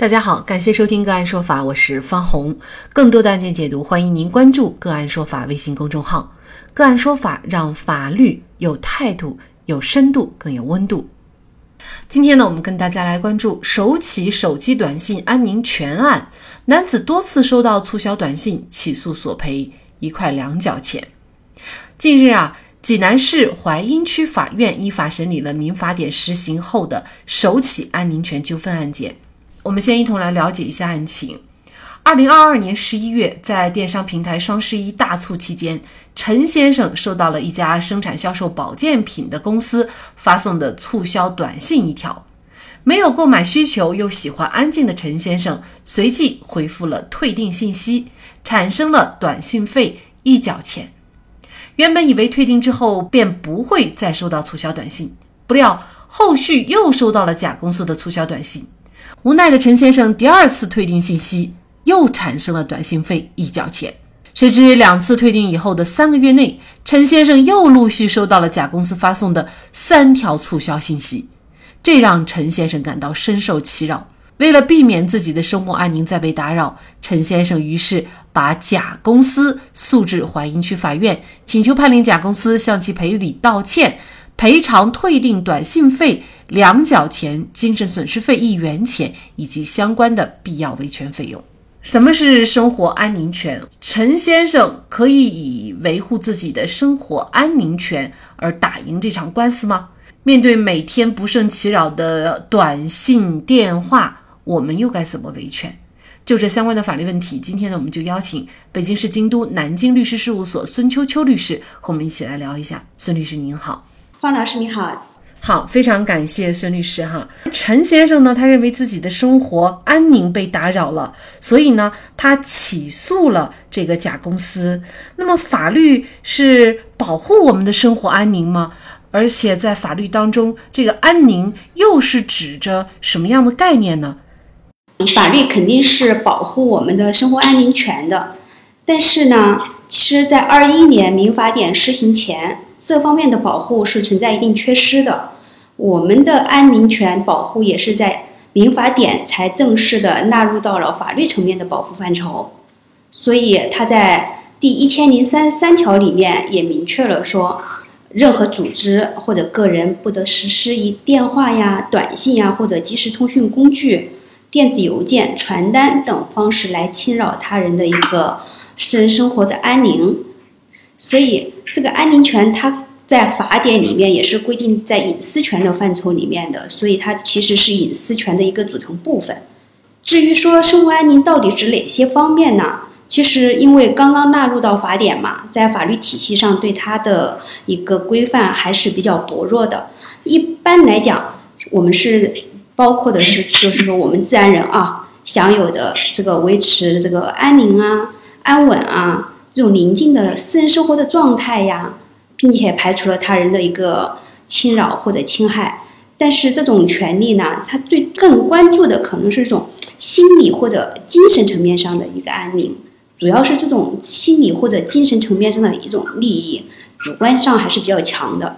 大家好，感谢收听个案说法，我是方红。更多的案件解读，欢迎您关注个案说法微信公众号。个案说法让法律有态度、有深度、更有温度。今天呢，我们跟大家来关注首起手机短信安宁权案，男子多次收到促销短信，起诉索赔一块两角钱。近日啊，济南市槐荫区法院依法审理了民法典实行后的首起安宁权纠纷案件。我们先一同来了解一下案情。二零二二年十一月，在电商平台双十一大促期间，陈先生收到了一家生产销售保健品的公司发送的促销短信一条。没有购买需求又喜欢安静的陈先生，随即回复了退订信息，产生了短信费一角钱。原本以为退订之后便不会再收到促销短信，不料后续又收到了甲公司的促销短信。无奈的陈先生第二次退订信息，又产生了短信费一角钱。谁知两次退订以后的三个月内，陈先生又陆续收到了甲公司发送的三条促销信息，这让陈先生感到深受其扰。为了避免自己的生活安宁再被打扰，陈先生于是把甲公司诉至淮阴区法院，请求判令甲公司向其赔礼道歉。赔偿退订短信费两角钱、精神损失费一元钱以及相关的必要维权费用。什么是生活安宁权？陈先生可以以维护自己的生活安宁权而打赢这场官司吗？面对每天不胜其扰的短信、电话，我们又该怎么维权？就这相关的法律问题，今天呢，我们就邀请北京市京都南京律师事务所孙秋秋律师和我们一起来聊一下。孙律师您好。方老师你好，好，非常感谢孙律师哈。陈先生呢，他认为自己的生活安宁被打扰了，所以呢，他起诉了这个甲公司。那么，法律是保护我们的生活安宁吗？而且在法律当中，这个安宁又是指着什么样的概念呢？法律肯定是保护我们的生活安宁权的，但是呢，其实，在二一年民法典施行前。这方面的保护是存在一定缺失的，我们的安宁权保护也是在民法典才正式的纳入到了法律层面的保护范畴，所以它在第一千零三十三条里面也明确了说，任何组织或者个人不得实施以电话呀、短信呀或者即时通讯工具、电子邮件、传单等方式来侵扰他人的一个私人生活的安宁，所以。这个安宁权，它在法典里面也是规定在隐私权的范畴里面的，所以它其实是隐私权的一个组成部分。至于说生活安宁到底指哪些方面呢？其实因为刚刚纳入到法典嘛，在法律体系上对它的一个规范还是比较薄弱的。一般来讲，我们是包括的是，就是说我们自然人啊享有的这个维持这个安宁啊、安稳啊。这种宁静的私人生活的状态呀，并且排除了他人的一个侵扰或者侵害。但是这种权利呢，他最更关注的可能是这种心理或者精神层面上的一个安宁，主要是这种心理或者精神层面上的一种利益，主观上还是比较强的。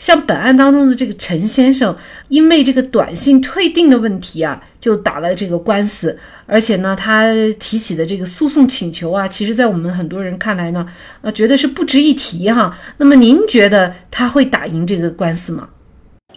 像本案当中的这个陈先生，因为这个短信退订的问题啊，就打了这个官司，而且呢，他提起的这个诉讼请求啊，其实在我们很多人看来呢，呃，觉得是不值一提哈。那么您觉得他会打赢这个官司吗？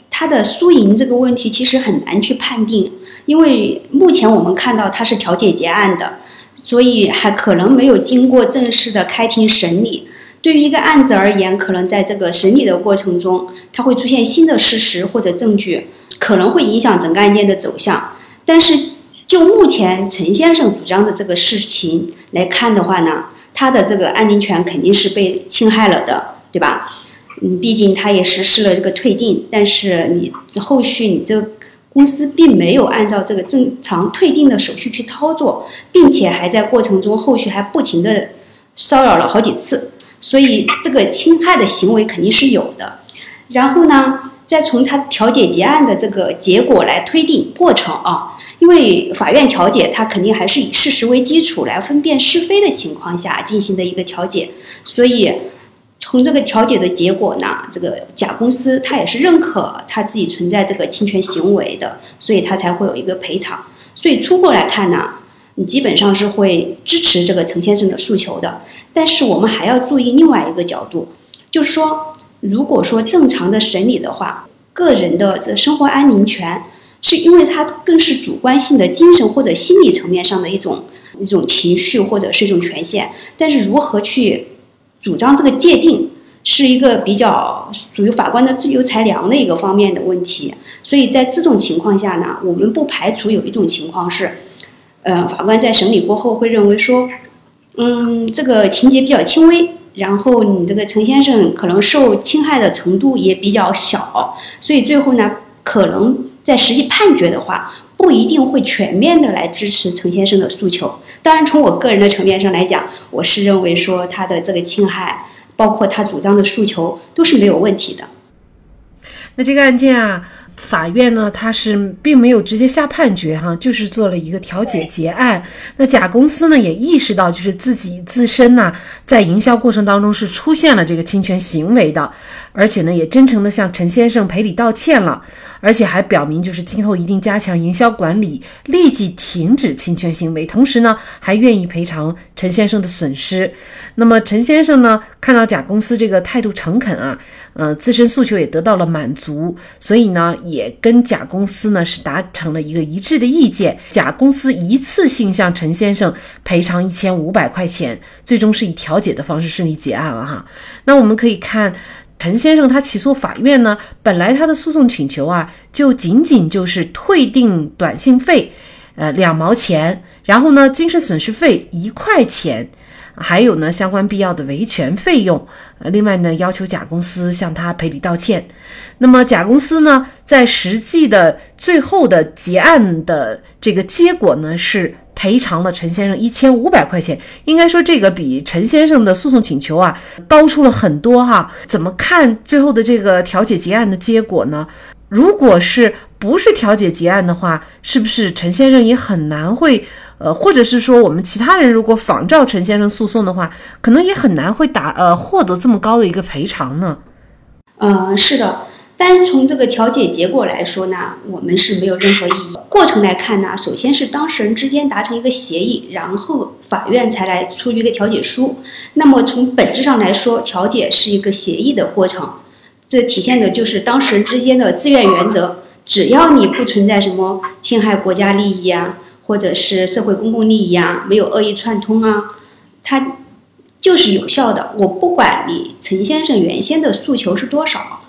他的输赢这个问题其实很难去判定，因为目前我们看到他是调解结案的，所以还可能没有经过正式的开庭审理。对于一个案子而言，可能在这个审理的过程中，它会出现新的事实或者证据，可能会影响整个案件的走向。但是就目前陈先生主张的这个事情来看的话呢，他的这个安宁权肯定是被侵害了的，对吧？嗯，毕竟他也实施了这个退订，但是你后续你这个公司并没有按照这个正常退订的手续去操作，并且还在过程中后续还不停的骚扰了好几次。所以这个侵害的行为肯定是有的，然后呢，再从他调解结案的这个结果来推定过程啊，因为法院调解他肯定还是以事实为基础来分辨是非的情况下进行的一个调解，所以从这个调解的结果呢，这个甲公司他也是认可他自己存在这个侵权行为的，所以他才会有一个赔偿。所以初步来看呢，你基本上是会支持这个陈先生的诉求的。但是我们还要注意另外一个角度，就是说，如果说正常的审理的话，个人的这生活安宁权，是因为它更是主观性的精神或者心理层面上的一种一种情绪或者是一种权限。但是如何去主张这个界定，是一个比较属于法官的自由裁量的一个方面的问题。所以在这种情况下呢，我们不排除有一种情况是，呃，法官在审理过后会认为说。嗯，这个情节比较轻微，然后你这个陈先生可能受侵害的程度也比较小，所以最后呢，可能在实际判决的话，不一定会全面的来支持陈先生的诉求。当然，从我个人的层面上来讲，我是认为说他的这个侵害，包括他主张的诉求都是没有问题的。那这个案件啊。法院呢，他是并没有直接下判决哈，就是做了一个调解结案。那甲公司呢也意识到，就是自己自身呢在营销过程当中是出现了这个侵权行为的，而且呢也真诚的向陈先生赔礼道歉了，而且还表明就是今后一定加强营销管理，立即停止侵权行为，同时呢还愿意赔偿陈先生的损失。那么陈先生呢看到甲公司这个态度诚恳啊。呃，自身诉求也得到了满足，所以呢，也跟甲公司呢是达成了一个一致的意见。甲公司一次性向陈先生赔偿一千五百块钱，最终是以调解的方式顺利结案了哈。那我们可以看，陈先生他起诉法院呢，本来他的诉讼请求啊，就仅仅就是退订短信费，呃两毛钱，然后呢，精神损失费一块钱。还有呢，相关必要的维权费用。呃，另外呢，要求甲公司向他赔礼道歉。那么甲公司呢，在实际的最后的结案的这个结果呢，是赔偿了陈先生一千五百块钱。应该说，这个比陈先生的诉讼请求啊高出了很多哈。怎么看最后的这个调解结案的结果呢？如果是不是调解结案的话，是不是陈先生也很难会？呃，或者是说，我们其他人如果仿照陈先生诉讼的话，可能也很难会打呃获得这么高的一个赔偿呢。嗯，是的，单从这个调解结果来说呢，我们是没有任何异议。过程来看呢，首先是当事人之间达成一个协议，然后法院才来出具一个调解书。那么从本质上来说，调解是一个协议的过程，这体现的就是当事人之间的自愿原则。只要你不存在什么侵害国家利益啊。或者是社会公共利益啊，没有恶意串通啊，它就是有效的。我不管你陈先生原先的诉求是多少，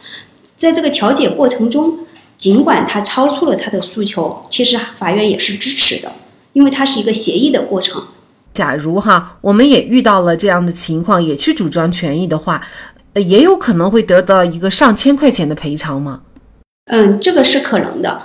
在这个调解过程中，尽管他超出了他的诉求，其实法院也是支持的，因为它是一个协议的过程。假如哈，我们也遇到了这样的情况，也去主张权益的话，呃，也有可能会得到一个上千块钱的赔偿吗？嗯，这个是可能的。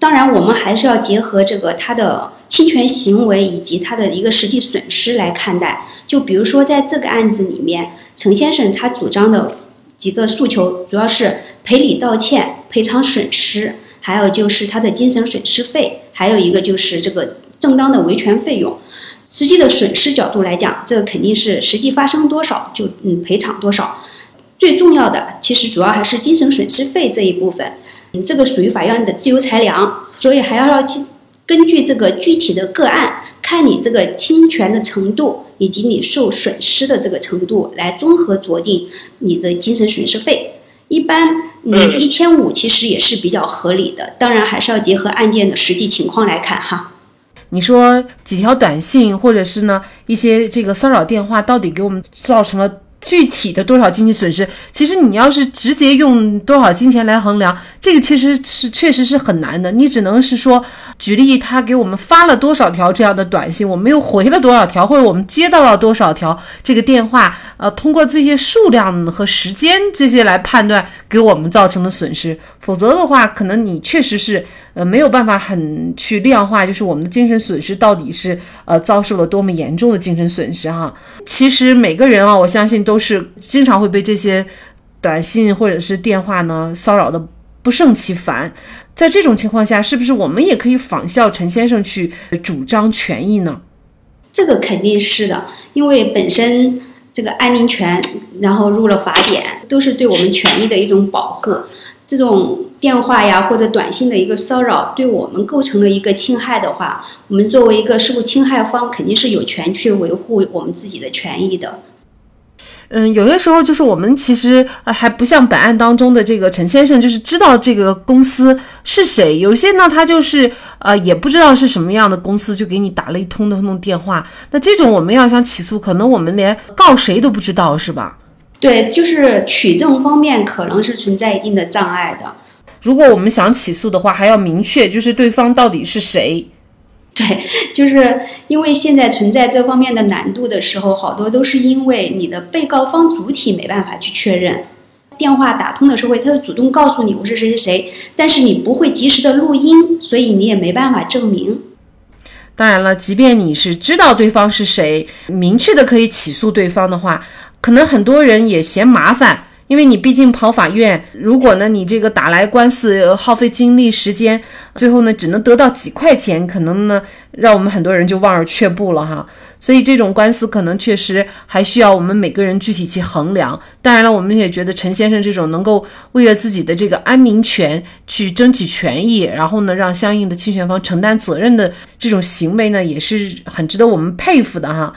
当然，我们还是要结合这个他的侵权行为以及他的一个实际损失来看待。就比如说，在这个案子里面，陈先生他主张的几个诉求，主要是赔礼道歉、赔偿损失，还有就是他的精神损失费，还有一个就是这个正当的维权费用。实际的损失角度来讲，这个肯定是实际发生多少就嗯赔偿多少。最重要的，其实主要还是精神损失费这一部分。嗯这个属于法院的自由裁量，所以还要要去根据这个具体的个案，看你这个侵权的程度以及你受损失的这个程度，来综合酌定你的精神损失费。一般，嗯，一千五其实也是比较合理的。当然，还是要结合案件的实际情况来看哈。你说几条短信，或者是呢一些这个骚扰电话，到底给我们造成了？具体的多少经济损失，其实你要是直接用多少金钱来衡量，这个其实是确实是很难的。你只能是说，举例他给我们发了多少条这样的短信，我们又回了多少条，或者我们接到了多少条这个电话，呃，通过这些数量和时间这些来判断给我们造成的损失。否则的话，可能你确实是。呃，没有办法很去量化，就是我们的精神损失到底是呃遭受了多么严重的精神损失哈。其实每个人啊，我相信都是经常会被这些短信或者是电话呢骚扰的不胜其烦。在这种情况下，是不是我们也可以仿效陈先生去主张权益呢？这个肯定是的，因为本身这个安宁权，然后入了法典，都是对我们权益的一种保护。这种电话呀或者短信的一个骚扰对我们构成了一个侵害的话，我们作为一个受侵害方，肯定是有权去维护我们自己的权益的。嗯，有些时候就是我们其实还不像本案当中的这个陈先生，就是知道这个公司是谁。有些呢，他就是呃也不知道是什么样的公司，就给你打了一通的那种电话。那这种我们要想起诉，可能我们连告谁都不知道，是吧？对，就是取证方面可能是存在一定的障碍的。如果我们想起诉的话，还要明确就是对方到底是谁。对，就是因为现在存在这方面的难度的时候，好多都是因为你的被告方主体没办法去确认。电话打通的时候，他会主动告诉你我是谁谁谁，但是你不会及时的录音，所以你也没办法证明。当然了，即便你是知道对方是谁，明确的可以起诉对方的话。可能很多人也嫌麻烦，因为你毕竟跑法院，如果呢你这个打来官司耗费精力时间，最后呢只能得到几块钱，可能呢让我们很多人就望而却步了哈。所以这种官司可能确实还需要我们每个人具体去衡量。当然了，我们也觉得陈先生这种能够为了自己的这个安宁权去争取权益，然后呢让相应的侵权方承担责任的这种行为呢，也是很值得我们佩服的哈。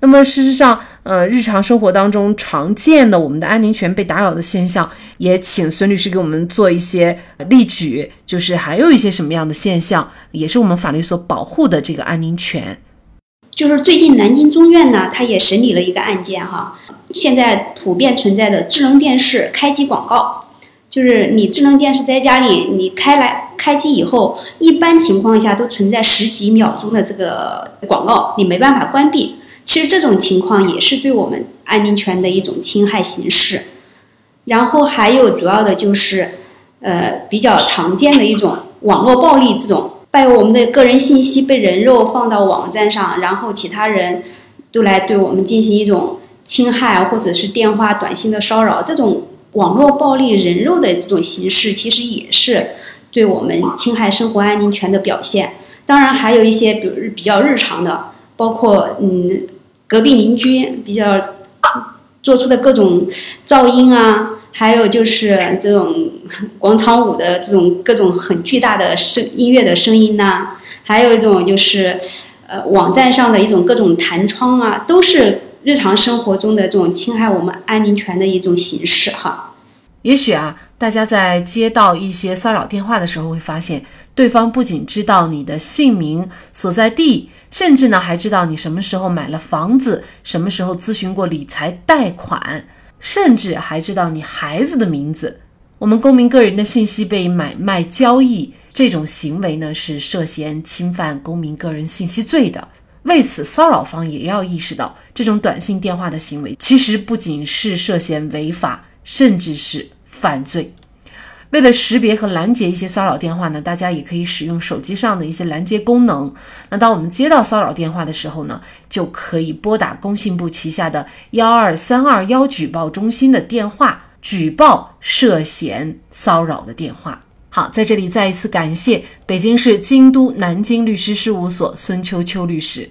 那么事实上，呃，日常生活当中常见的我们的安宁权被打扰的现象，也请孙律师给我们做一些例举，就是还有一些什么样的现象，也是我们法律所保护的这个安宁权。就是最近南京中院呢，他也审理了一个案件哈，现在普遍存在的智能电视开机广告，就是你智能电视在家里你开来开机以后，一般情况下都存在十几秒钟的这个广告，你没办法关闭。其实这种情况也是对我们安宁权的一种侵害形式，然后还有主要的就是，呃，比较常见的一种网络暴力，这种把我们的个人信息被人肉放到网站上，然后其他人都来对我们进行一种侵害，或者是电话、短信的骚扰，这种网络暴力、人肉的这种形式，其实也是对我们侵害生活安宁权的表现。当然，还有一些比如比较日常的，包括嗯。隔壁邻居比较做出的各种噪音啊，还有就是这种 广场舞的这种各种很巨大的声音乐的声音呐，还有一种就是呃网站上的一种各种弹窗啊，都是日常生活中的这种侵害我们安宁权的一种形式哈。也许啊，大家在接到一些骚扰电话的时候，会发现对方不仅知道你的姓名、所在地。甚至呢，还知道你什么时候买了房子，什么时候咨询过理财贷款，甚至还知道你孩子的名字。我们公民个人的信息被买卖交易，这种行为呢是涉嫌侵犯公民个人信息罪的。为此，骚扰方也要意识到，这种短信电话的行为其实不仅是涉嫌违法，甚至是犯罪。为了识别和拦截一些骚扰电话呢，大家也可以使用手机上的一些拦截功能。那当我们接到骚扰电话的时候呢，就可以拨打工信部旗下的幺二三二幺举报中心的电话，举报涉嫌骚扰的电话。好，在这里再一次感谢北京市京都南京律师事务所孙秋秋律师。